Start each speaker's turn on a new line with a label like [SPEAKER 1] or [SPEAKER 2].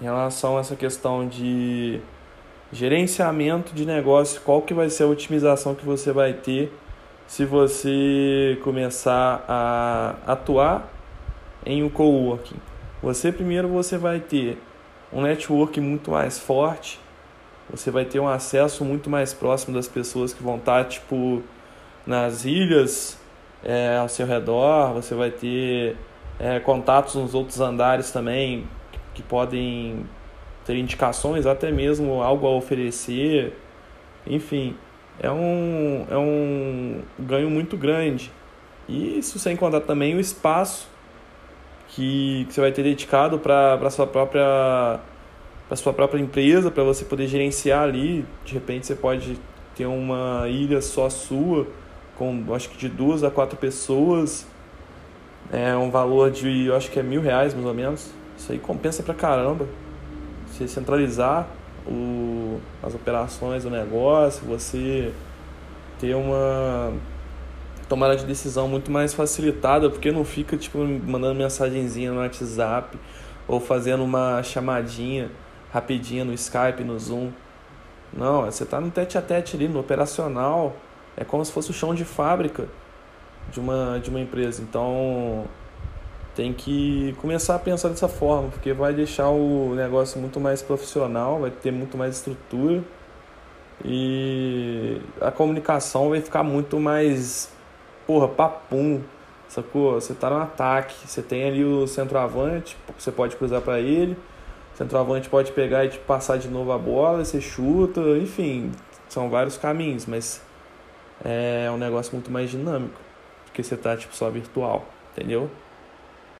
[SPEAKER 1] em relação a essa questão de gerenciamento de negócio, qual que vai ser a otimização que você vai ter se você começar a atuar em um coworking. Você primeiro você vai ter um network muito mais forte, você vai ter um acesso muito mais próximo das pessoas que vão estar tipo nas ilhas é, ao seu redor, você vai ter é, contatos nos outros andares também que podem ter indicações, até mesmo algo a oferecer, enfim, é um, é um ganho muito grande. E isso sem contar também o espaço que, que você vai ter dedicado para a sua própria para sua própria empresa, para você poder gerenciar ali. De repente você pode ter uma ilha só sua, com acho que de duas a quatro pessoas. É um valor de, eu acho que é mil reais mais ou menos. Isso aí compensa pra caramba. Você centralizar o, as operações do negócio, você ter uma tomada de decisão muito mais facilitada, porque não fica tipo mandando mensagenzinha no WhatsApp ou fazendo uma chamadinha rapidinha no Skype, no Zoom. Não, você está no tete a tete ali, no operacional. É como se fosse o chão de fábrica de uma, de uma empresa. Então tem que começar a pensar dessa forma, porque vai deixar o negócio muito mais profissional, vai ter muito mais estrutura e a comunicação vai ficar muito mais, porra, papum, sacou? Você tá no ataque, você tem ali o centroavante, você pode cruzar para ele, o centroavante pode pegar e te passar de novo a bola, você chuta, enfim, são vários caminhos, mas é um negócio muito mais dinâmico, porque você tá tipo só virtual, entendeu?